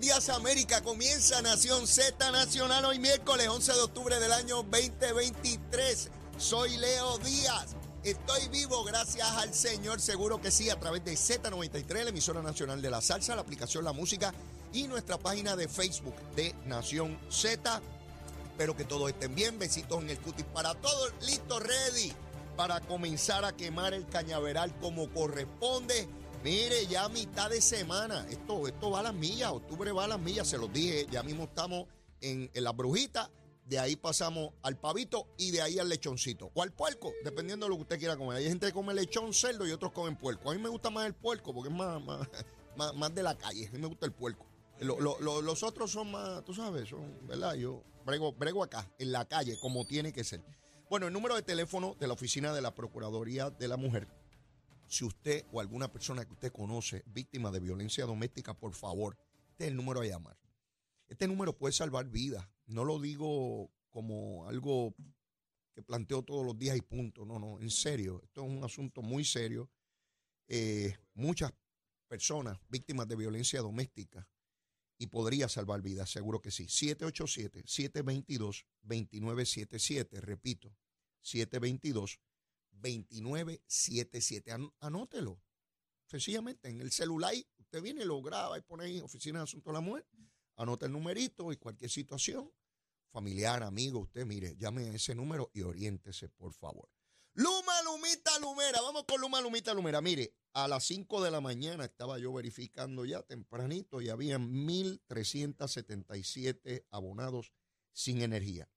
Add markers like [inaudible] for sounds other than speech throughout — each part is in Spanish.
días América. Comienza Nación Z Nacional hoy miércoles 11 de octubre del año 2023. Soy Leo Díaz. Estoy vivo gracias al Señor, seguro que sí, a través de Z93, la emisora nacional de la salsa, la aplicación La Música y nuestra página de Facebook de Nación Z. Espero que todos estén bien. Besitos en el cutis para todos. Listo, ready para comenzar a quemar el cañaveral como corresponde. Mire, ya mitad de semana, esto, esto va a las millas, octubre va a las millas, se los dije, ya mismo estamos en, en la brujita, de ahí pasamos al pavito y de ahí al lechoncito o al puerco, dependiendo de lo que usted quiera comer. Hay gente que come lechón, cerdo y otros comen puerco. A mí me gusta más el puerco porque es más, más, [laughs] más, de la calle, a mí me gusta el puerco. los otros son más, tú sabes, son, ¿verdad? Yo brego, brego acá, en la calle, como tiene que ser. Bueno, el número de teléfono de la oficina de la Procuraduría de la Mujer si usted o alguna persona que usted conoce víctima de violencia doméstica, por favor, este es el número a llamar. Este número puede salvar vidas. No lo digo como algo que planteo todos los días y punto. No, no, en serio. Esto es un asunto muy serio. Eh, muchas personas víctimas de violencia doméstica y podría salvar vidas, seguro que sí. 787-722-2977, repito, 722 2977. Anótelo. Sencillamente, en el celular, usted viene, lo graba y pone ahí Oficina de Asuntos de la Mujer. Anota el numerito y cualquier situación, familiar, amigo, usted, mire, llame a ese número y oriéntese, por favor. Luma, Lumita, Lumera. Vamos con Luma, Lumita, Lumera. Mire, a las 5 de la mañana estaba yo verificando ya tempranito y había 1.377 abonados sin energía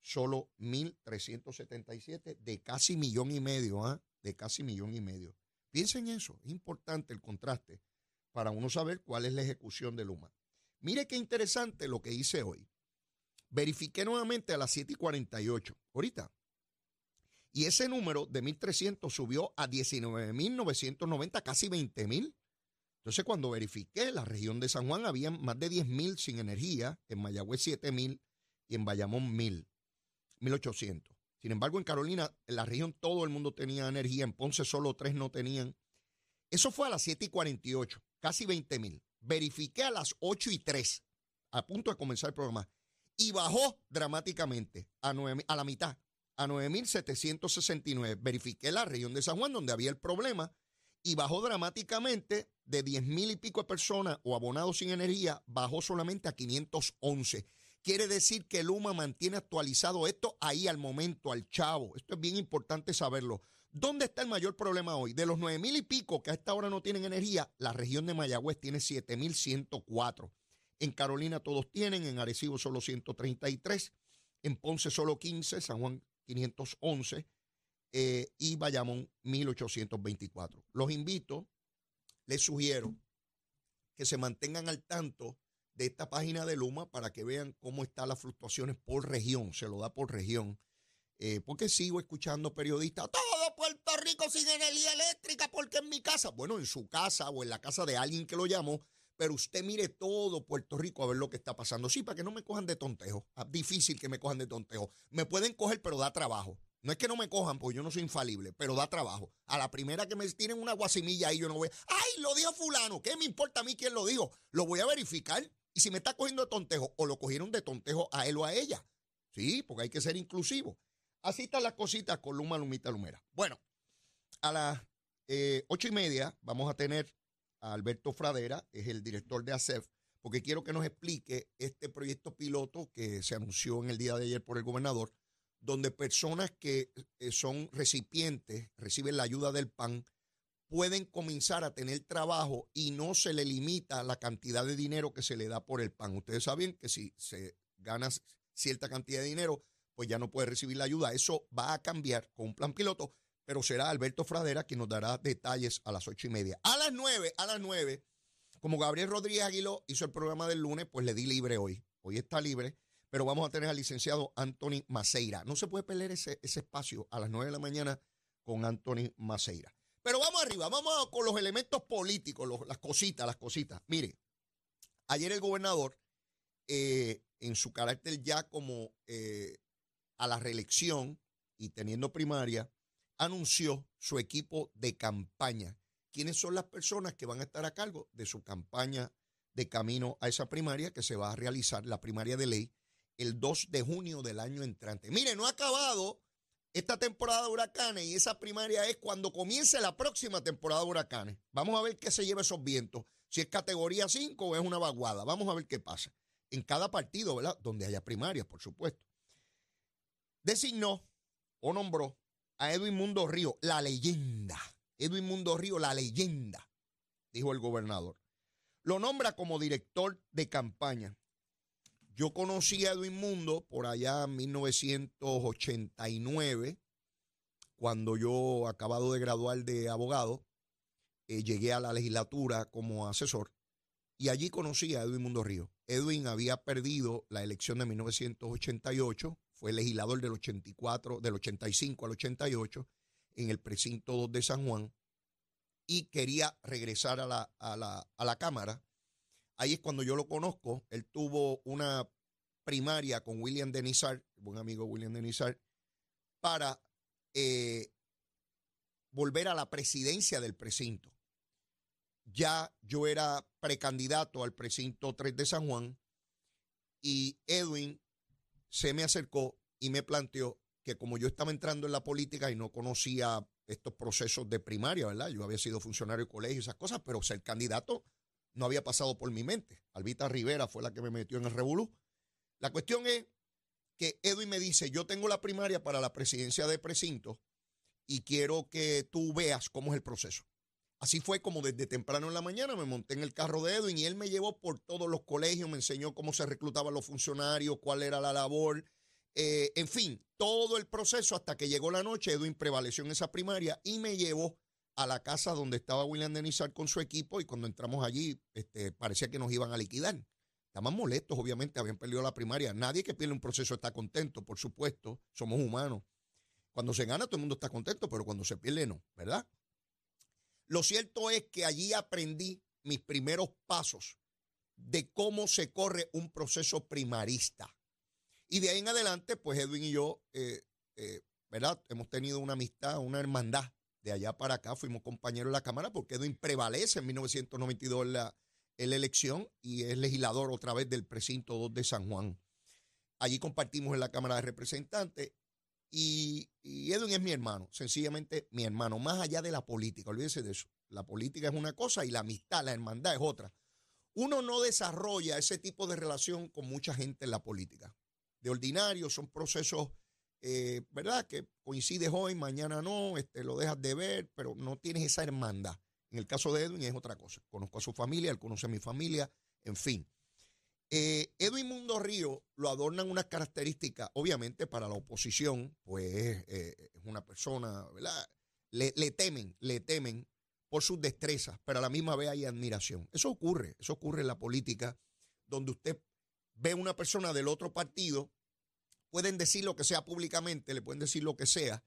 solo 1.377 de casi millón y medio, ¿ah? De casi millón y medio. Piensen en eso, es importante el contraste para uno saber cuál es la ejecución de Luma. Mire qué interesante lo que hice hoy. Verifiqué nuevamente a las 7 y 48, ahorita. Y ese número de 1.300 subió a 19.990, casi 20.000. Entonces, cuando verifiqué, la región de San Juan había más de 10.000 sin energía, en Mayagüez 7.000 y en Bayamón 1.000. 1800. Sin embargo, en Carolina, en la región todo el mundo tenía energía, en Ponce solo tres no tenían. Eso fue a las 7 y 48, casi 20 mil. Verifiqué a las 8 y 3, a punto de comenzar el programa, y bajó dramáticamente a, 9, a la mitad, a 9.769. Verifiqué la región de San Juan, donde había el problema, y bajó dramáticamente de 10 mil y pico de personas o abonados sin energía, bajó solamente a 511. Quiere decir que Luma mantiene actualizado esto ahí al momento, al chavo. Esto es bien importante saberlo. ¿Dónde está el mayor problema hoy? De los nueve mil y pico que a esta hora no tienen energía, la región de Mayagüez tiene 7.104. En Carolina todos tienen, en Arecibo solo 133, en Ponce solo 15, San Juan 511 eh, y Bayamón 1824. Los invito, les sugiero que se mantengan al tanto de esta página de Luma para que vean cómo están las fluctuaciones por región, se lo da por región. Eh, porque sigo escuchando periodistas, todo Puerto Rico sin energía eléctrica, porque en mi casa, bueno, en su casa o en la casa de alguien que lo llamó, pero usted mire todo Puerto Rico a ver lo que está pasando. Sí, para que no me cojan de tontejo. Ah, difícil que me cojan de tontejo. Me pueden coger, pero da trabajo. No es que no me cojan, porque yo no soy infalible, pero da trabajo. A la primera que me tienen una guasimilla ahí, yo no voy. ¡Ay, lo dijo Fulano! ¿Qué me importa a mí quién lo dijo? Lo voy a verificar. Y si me está cogiendo de tontejo, o lo cogieron de tontejo a él o a ella. Sí, porque hay que ser inclusivo. Así están las cositas con Luma, Lumita, Lumera. Bueno, a las eh, ocho y media vamos a tener a Alberto Fradera, es el director de ASEF, porque quiero que nos explique este proyecto piloto que se anunció en el día de ayer por el gobernador, donde personas que eh, son recipientes, reciben la ayuda del PAN, pueden comenzar a tener trabajo y no se le limita la cantidad de dinero que se le da por el pan. Ustedes saben que si se gana cierta cantidad de dinero, pues ya no puede recibir la ayuda. Eso va a cambiar con un plan piloto, pero será Alberto Fradera quien nos dará detalles a las ocho y media. A las nueve, a las nueve, como Gabriel Rodríguez Aguiló hizo el programa del lunes, pues le di libre hoy. Hoy está libre, pero vamos a tener al licenciado Anthony Maceira. No se puede perder ese, ese espacio a las nueve de la mañana con Anthony Maceira. Pero vamos arriba, vamos con los elementos políticos, las cositas, las cositas. Mire, ayer el gobernador, eh, en su carácter ya como eh, a la reelección y teniendo primaria, anunció su equipo de campaña. ¿Quiénes son las personas que van a estar a cargo de su campaña de camino a esa primaria que se va a realizar, la primaria de ley, el 2 de junio del año entrante. Mire, no ha acabado esta temporada de huracanes y esa primaria es cuando comience la próxima temporada de huracanes. Vamos a ver qué se lleva esos vientos, si es categoría 5 o es una vaguada. Vamos a ver qué pasa. En cada partido, ¿verdad? Donde haya primarias, por supuesto. Designó o nombró a Edwin Mundo Río, la leyenda. Edwin Mundo Río, la leyenda, dijo el gobernador. Lo nombra como director de campaña. Yo conocí a Edwin Mundo por allá en 1989, cuando yo acabado de graduar de abogado, eh, llegué a la legislatura como asesor y allí conocí a Edwin Mundo Río. Edwin había perdido la elección de 1988, fue legislador del 84, del 85 al 88 en el precinto 2 de San Juan y quería regresar a la, a la, a la Cámara. Ahí es cuando yo lo conozco. Él tuvo una primaria con William Denizar, buen amigo William Denizar, para eh, volver a la presidencia del precinto. Ya yo era precandidato al precinto 3 de San Juan y Edwin se me acercó y me planteó que como yo estaba entrando en la política y no conocía estos procesos de primaria, ¿verdad? Yo había sido funcionario de colegio y esas cosas, pero ser candidato no había pasado por mi mente. Albita Rivera fue la que me metió en el revolú. La cuestión es que Edwin me dice, yo tengo la primaria para la presidencia de precinto y quiero que tú veas cómo es el proceso. Así fue como desde temprano en la mañana me monté en el carro de Edwin y él me llevó por todos los colegios, me enseñó cómo se reclutaban los funcionarios, cuál era la labor, eh, en fin, todo el proceso hasta que llegó la noche, Edwin prevaleció en esa primaria y me llevó a la casa donde estaba William Denizar con su equipo y cuando entramos allí este, parecía que nos iban a liquidar. Estaban molestos, obviamente, habían perdido la primaria. Nadie que pierde un proceso está contento, por supuesto, somos humanos. Cuando se gana todo el mundo está contento, pero cuando se pierde no, ¿verdad? Lo cierto es que allí aprendí mis primeros pasos de cómo se corre un proceso primarista. Y de ahí en adelante, pues Edwin y yo, eh, eh, ¿verdad? Hemos tenido una amistad, una hermandad. De allá para acá fuimos compañeros de la Cámara porque Edwin prevalece en 1992 en la, elección y es legislador otra vez del precinto 2 de San Juan. Allí compartimos en la Cámara de Representantes y, y, Edwin es mi hermano, sencillamente mi hermano, más allá de la política, olvídese de eso. La política es una cosa y la amistad, la hermandad es otra. Uno no desarrolla ese tipo de relación con mucha gente en la política de ordinario, son procesos, eh, ¿verdad? Que coincides hoy, mañana no, este, lo dejas de ver, pero no tienes esa hermandad. En el caso de Edwin es otra cosa. Conozco a su familia, él conoce a mi familia, en fin. Eh, Edwin Mundo Río lo adornan unas características, obviamente para la oposición, pues eh, es una persona, ¿verdad? Le, le, temen, le temen por sus destrezas, pero a la misma vez hay admiración. Eso ocurre, eso ocurre en la política, donde usted ve una persona del otro partido, pueden decir lo que sea públicamente, le pueden decir lo que sea,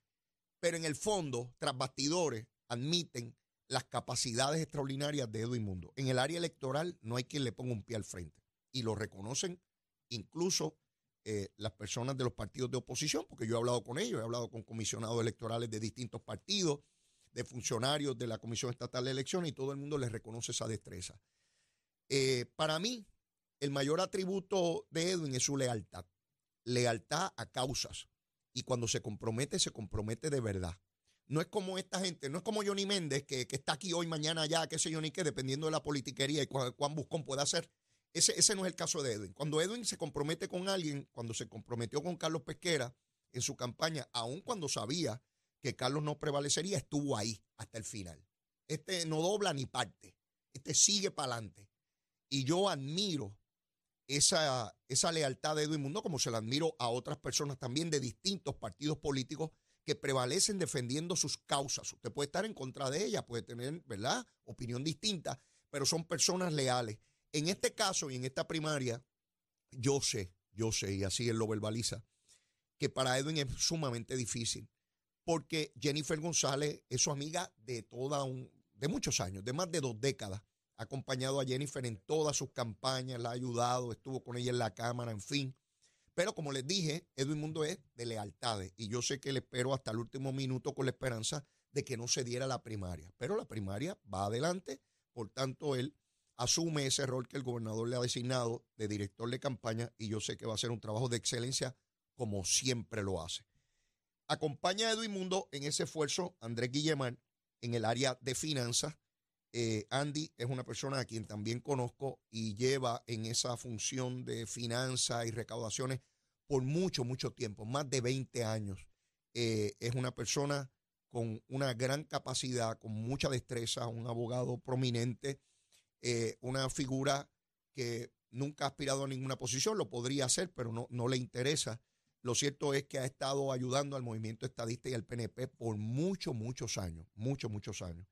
pero en el fondo, tras bastidores, admiten las capacidades extraordinarias de Edwin Mundo. En el área electoral no hay quien le ponga un pie al frente. Y lo reconocen incluso eh, las personas de los partidos de oposición, porque yo he hablado con ellos, he hablado con comisionados electorales de distintos partidos, de funcionarios de la Comisión Estatal de Elecciones, y todo el mundo les reconoce esa destreza. Eh, para mí, el mayor atributo de Edwin es su lealtad. Lealtad a causas. Y cuando se compromete, se compromete de verdad. No es como esta gente, no es como Johnny Méndez, que, está aquí hoy, mañana allá, qué sé yo ni qué, dependiendo de la politiquería y cuán, buscón pueda ser. Ese, ese no es el caso de Edwin. Cuando Edwin se compromete con alguien, cuando se comprometió con Carlos Pesquera en su campaña, aun cuando sabía que Carlos no prevalecería, estuvo ahí hasta el final. Este no dobla ni parte. Este sigue para adelante. Y yo admiro esa, esa lealtad de Edwin Mundo, como se la admiro a otras personas también de distintos partidos políticos que prevalecen defendiendo sus causas. Usted puede estar en contra de ella, puede tener, ¿verdad?, opinión distinta, pero son personas leales. En este caso y en esta primaria, yo sé, yo sé, y así él lo verbaliza, que para Edwin es sumamente difícil, porque Jennifer González es su amiga de toda un, de muchos años, de más de dos décadas ha acompañado a Jennifer en todas sus campañas, la ha ayudado, estuvo con ella en la Cámara, en fin. Pero como les dije, Edwin Mundo es de lealtades y yo sé que le espero hasta el último minuto con la esperanza de que no se diera la primaria. Pero la primaria va adelante, por tanto él asume ese rol que el gobernador le ha designado de director de campaña y yo sé que va a ser un trabajo de excelencia como siempre lo hace. Acompaña a Edwin Mundo en ese esfuerzo Andrés Guillemán en el área de finanzas. Eh, Andy es una persona a quien también conozco y lleva en esa función de finanzas y recaudaciones por mucho, mucho tiempo, más de 20 años. Eh, es una persona con una gran capacidad, con mucha destreza, un abogado prominente, eh, una figura que nunca ha aspirado a ninguna posición, lo podría hacer, pero no, no le interesa. Lo cierto es que ha estado ayudando al movimiento estadista y al PNP por muchos, muchos años, muchos, muchos años.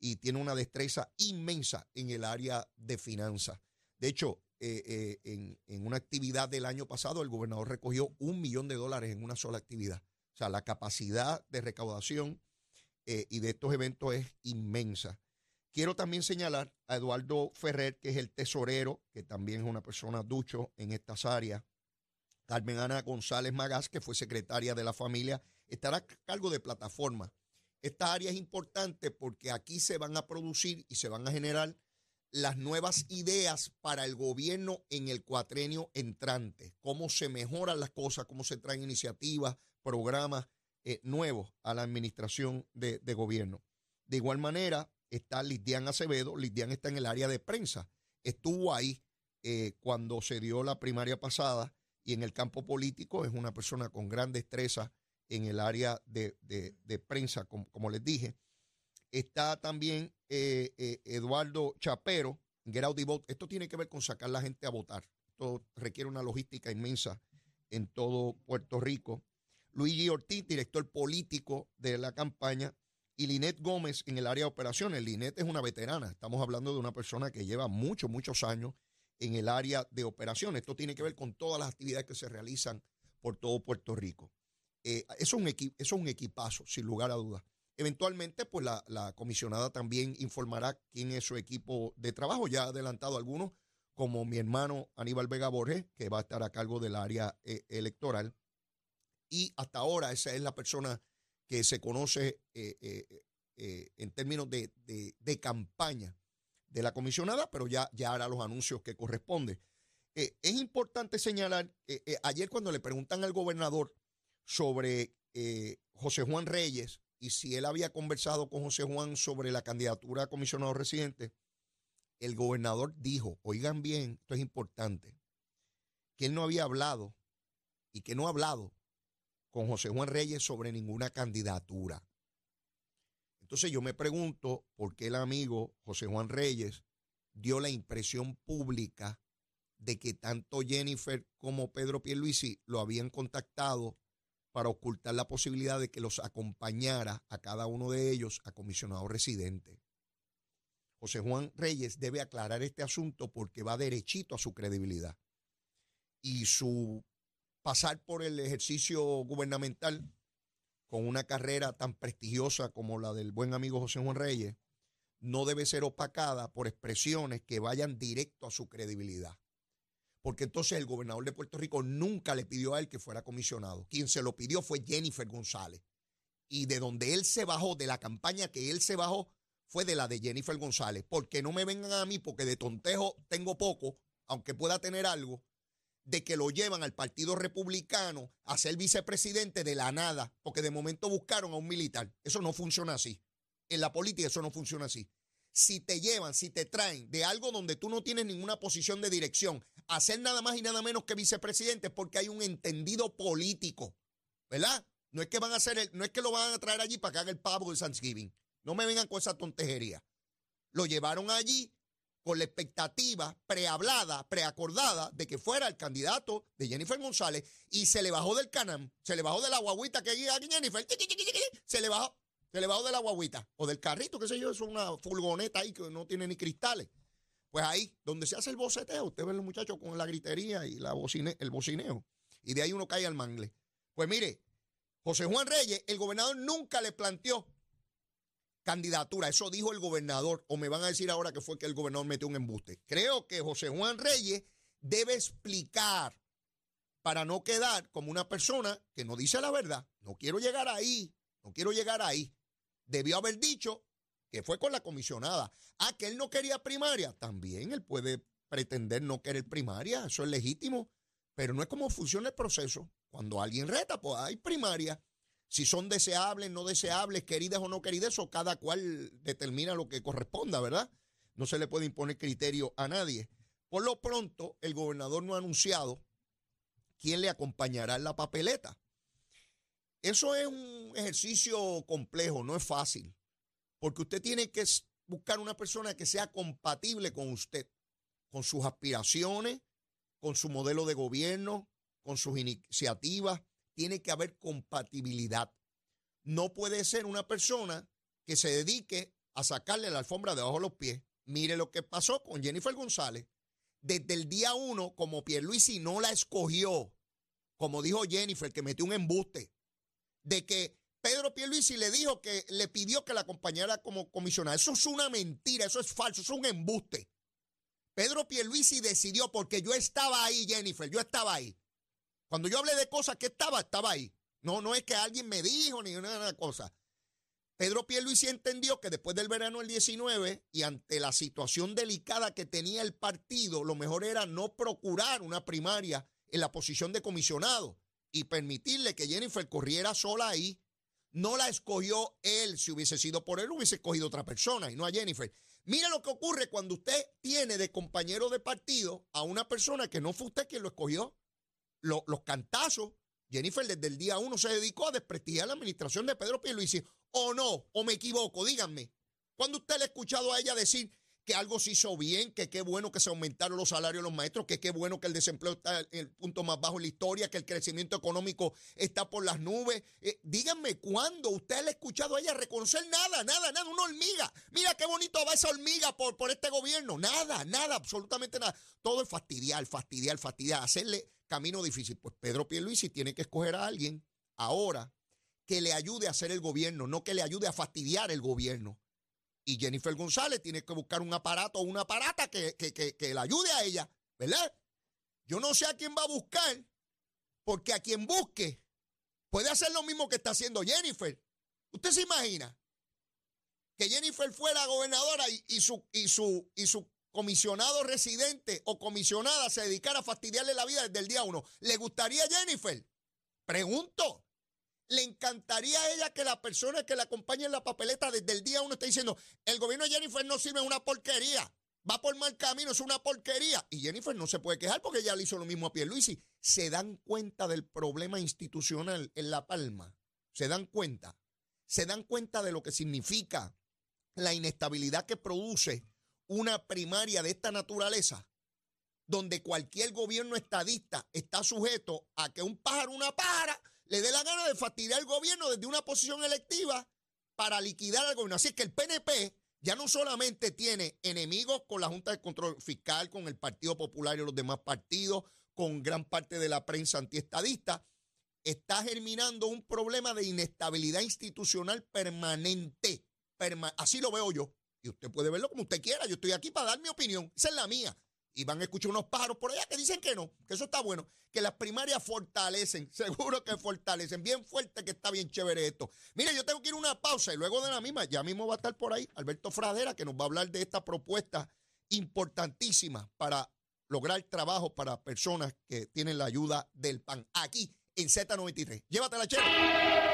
Y tiene una destreza inmensa en el área de finanzas. De hecho, eh, eh, en, una actividad del año pasado, el gobernador recogió un millón de dólares en una sola actividad. O sea, la capacidad de recaudación eh, y de estos eventos es inmensa. Quiero también señalar a Eduardo Ferrer, que es el tesorero, que también es una persona ducho en estas áreas. Carmen Ana González Magás, que fue secretaria de la familia, estará a cargo de plataforma. Esta área es importante porque aquí se van a producir y se van a generar las nuevas ideas para el gobierno en el cuatrenio entrante, cómo se mejoran las cosas, cómo se traen iniciativas, programas eh, nuevos a la administración de, gobierno. De igual manera, está Lidian Acevedo. Lidian está en el área de prensa. Estuvo ahí eh, cuando se dio la primaria pasada y en el campo político es una persona con gran destreza en el área de, prensa, como, les dije. Está también eh, eh, Eduardo Chapero, Get Vote. Esto tiene que ver con sacar la gente a votar. Esto requiere una logística inmensa en todo Puerto Rico. Luigi Ortiz, director político de la campaña, y Linet Gómez en el área de operaciones. Linet es una veterana. Estamos hablando de una persona que lleva muchos, muchos años en el área de operaciones. Esto tiene que ver con todas las actividades que se realizan por todo Puerto Rico. Eh, eso, es un eso, es un equipazo, sin lugar a dudas. Eventualmente, pues la, comisionada también informará quién es su equipo de trabajo. Ya ha adelantado algunos, como mi hermano Aníbal Vega Borges, que va a estar a cargo del área eh, electoral. Y hasta ahora esa es la persona que se conoce eh, en términos de, de campaña de la comisionada, pero ya, ya hará los anuncios que corresponden. Eh, es importante señalar, eh, eh, ayer cuando le preguntan al gobernador sobre José Juan Reyes y si él había conversado con José Juan sobre la candidatura a comisionado residente, el gobernador dijo, oigan bien, esto es importante, que él no había hablado y que no ha hablado con José Juan Reyes sobre ninguna candidatura. Entonces yo me pregunto por qué el amigo José Juan Reyes dio la impresión pública de que tanto Jennifer como Pedro Pierluisi lo habían contactado para ocultar la posibilidad de que los acompañara a cada uno de ellos a comisionado residente. José Juan Reyes debe aclarar este asunto porque va derechito a su credibilidad. Y su pasar por el ejercicio gubernamental con una carrera tan prestigiosa como la del buen amigo José Juan Reyes, no debe ser opacada por expresiones que vayan directo a su credibilidad. Porque entonces el gobernador de Puerto Rico nunca le pidió a él que fuera comisionado. Quien se lo pidió fue Jennifer González. Y de donde él se bajó, de la campaña que él se bajó, fue de la de Jennifer González. Porque no me vengan a mí, porque de tontejo tengo poco, aunque pueda tener algo, de que lo llevan al Partido Republicano a ser vicepresidente de la nada, porque de momento buscaron a un militar. Eso no funciona así. En la política eso no funciona así. Si te llevan, si te traen de algo donde tú no tienes ninguna posición de dirección, a ser nada más y nada menos que vicepresidente, porque hay un entendido político, ¿verdad? No es que van a hacer, no es que lo van a traer allí para que haga el pavo de Thanksgiving. No me vengan con esa tontejería. Lo llevaron allí con la expectativa prehablada, preacordada de que fuera el candidato de Jennifer González y se le bajó del canam, se le bajó de la guaguita que hay aquí Jennifer, se le bajó, se de la guaguita o del carrito, qué sé yo, es una furgoneta ahí que no tiene ni cristales. Pues ahí, donde se hace el boceteo, usted ve los muchachos con la gritería y la el bocineo. Y de ahí uno cae al mangle. Pues mire, José Juan Reyes, el gobernador nunca le planteó candidatura. Eso dijo el gobernador. O me van a decir ahora que fue que el gobernador metió un embuste. Creo que José Juan Reyes debe explicar para no quedar como una persona que no dice la verdad. No quiero llegar ahí. No quiero llegar ahí. Debió haber dicho que fue con la comisionada. Ah, que él no quería primaria. También él puede pretender no querer primaria, eso es legítimo, pero no es como funciona el proceso. Cuando alguien reta, pues hay primaria. Si son deseables, no deseables, queridas o no queridas, eso cada cual determina lo que corresponda, ¿verdad? No se le puede imponer criterio a nadie. Por lo pronto, el gobernador no ha anunciado quién le acompañará en la papeleta. Eso es un ejercicio complejo, no es fácil, porque usted tiene que buscar una persona que sea compatible con usted, con sus aspiraciones, con su modelo de gobierno, con sus iniciativas, tiene que haber compatibilidad. No puede ser una persona que se dedique a sacarle la alfombra debajo de los pies. Mire lo que pasó con Jennifer González. Desde el día uno, como Pierluisi no la escogió, como dijo Jennifer, que metió un embuste, de que Pedro Pierluisi le dijo que le pidió que la acompañara como comisionada. Eso es una mentira, eso es falso, eso es un embuste. Pedro Pierluisi decidió, porque yo estaba ahí, Jennifer, yo estaba ahí. Cuando yo hablé de cosas que estaba, estaba ahí. No, no es que alguien me dijo ni una cosa. Pedro Pierluisi entendió que después del verano del 19 y ante la situación delicada que tenía el partido, lo mejor era no procurar una primaria en la posición de comisionado y permitirle que Jennifer corriera sola ahí. No la escogió él. Si hubiese sido por él, hubiese escogido otra persona y no a Jennifer. Mira lo que ocurre cuando usted tiene de compañero de partido a una persona que no fue usted quien lo escogió los cantazos. Jennifer desde el día uno se dedicó a desprestigiar la administración de Pedro Pierluisi. ¿O no? ¿O me equivoco? Díganme. ¿Cuándo usted le ha escuchado a ella decir que algo se hizo bien, que qué bueno que se aumentaron los salarios de los maestros, que qué bueno que el desempleo está en el punto más bajo en la historia, que el crecimiento económico está por las nubes. Eh, díganme, ¿cuándo usted le ha escuchado a ella reconocer nada, nada, nada, una hormiga? Mira qué bonito va esa hormiga por, por este gobierno. Nada, nada, absolutamente nada. Todo es fastidiar, fastidiar, fastidiar, hacerle camino difícil. Pues Pedro Pierluisi tiene que escoger a alguien ahora que le ayude a hacer el gobierno, no que le ayude a fastidiar el gobierno. Y Jennifer González tiene que buscar un aparato o una aparata que, que, que, le ayude a ella, ¿verdad? Yo no sé a quién va a buscar, porque a quien busque puede hacer lo mismo que está haciendo Jennifer. ¿Usted se imagina? Que Jennifer fuera gobernadora y, y, su, y, su, y su comisionado residente o comisionada se dedicara a fastidiarle la vida desde el día uno. ¿Le gustaría Jennifer? Pregunto. ¿Le encantaría a ella que la persona que la acompañe en la papeleta desde el día uno esté diciendo, el gobierno de Jennifer no sirve, una porquería, va por mal camino, es una porquería? Y Jennifer no se puede quejar porque ella le hizo lo mismo a Pierluisi. ¿Se dan cuenta del problema institucional en La Palma? ¿Se dan cuenta? ¿Se dan cuenta de lo que significa la inestabilidad que produce una primaria de esta naturaleza, donde cualquier gobierno estadista está sujeto a que un pájaro, una pájara, le dé la gana de fastidiar al gobierno desde una posición electiva para liquidar al gobierno. Así que el PNP ya no solamente tiene enemigos con la Junta de Control Fiscal, con el Partido Popular y los demás partidos, con gran parte de la prensa antiestadista, está germinando un problema de inestabilidad institucional permanente. así lo veo yo. Y usted puede verlo como usted quiera. Yo estoy aquí para dar mi opinión. Esa es la mía. Y van a escuchar unos pájaros por allá que dicen que no, que eso está bueno, que las primarias fortalecen, [laughs] seguro que fortalecen, bien fuerte que está bien chévere esto. Mire, yo tengo que ir a una pausa y luego de la misma, ya mismo va a estar por ahí Alberto Fradera, que nos va a hablar de esta propuesta importantísima para lograr trabajo para personas que tienen la ayuda del PAN. Aquí en Z93. Llévatela, chévere.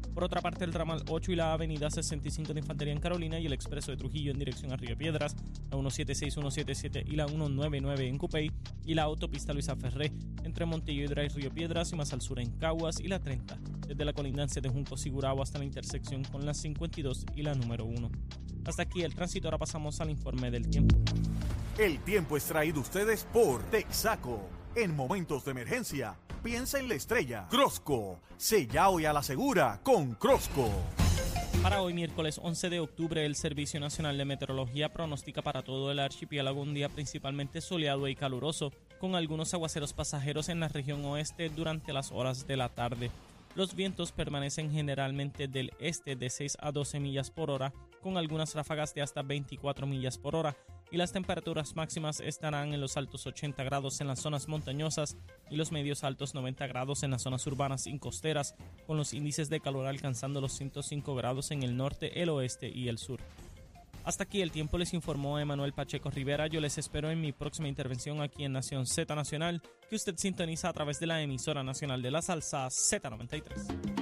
Por otra parte, el ramal 8 y la avenida 65 de Infantería en Carolina y el expreso de Trujillo en dirección a Río Piedras, la 176, 177 y la 199 en Cupey y la autopista Luisa Ferré entre Montillo y Drive Río Piedras y más al sur en Caguas y la 30, desde la colindancia de Junco Sigurao hasta la intersección con la 52 y la número 1. Hasta aquí el tránsito, ahora pasamos al informe del tiempo. El tiempo es traído ustedes por Texaco. En momentos de emergencia, piensa en la estrella. Crosco, sella hoy a la segura con Crosco. Para hoy, miércoles 11 de octubre, el Servicio Nacional de Meteorología pronostica para todo el archipiélago un día principalmente soleado y caluroso, con algunos aguaceros pasajeros en la región oeste durante las horas de la tarde. Los vientos permanecen generalmente del este de 6 a 12 millas por hora, con algunas ráfagas de hasta 24 millas por hora, y las temperaturas máximas estarán en los altos 80 grados en las zonas montañosas y los medios altos 90 grados en las zonas urbanas y costeras, con los índices de calor alcanzando los 105 grados en el norte, el oeste y el sur. Hasta aquí el tiempo les informó Emanuel Pacheco Rivera. Yo les espero en mi próxima intervención aquí en Nación Z Nacional, que usted sintoniza a través de la emisora nacional de la salsa Z93.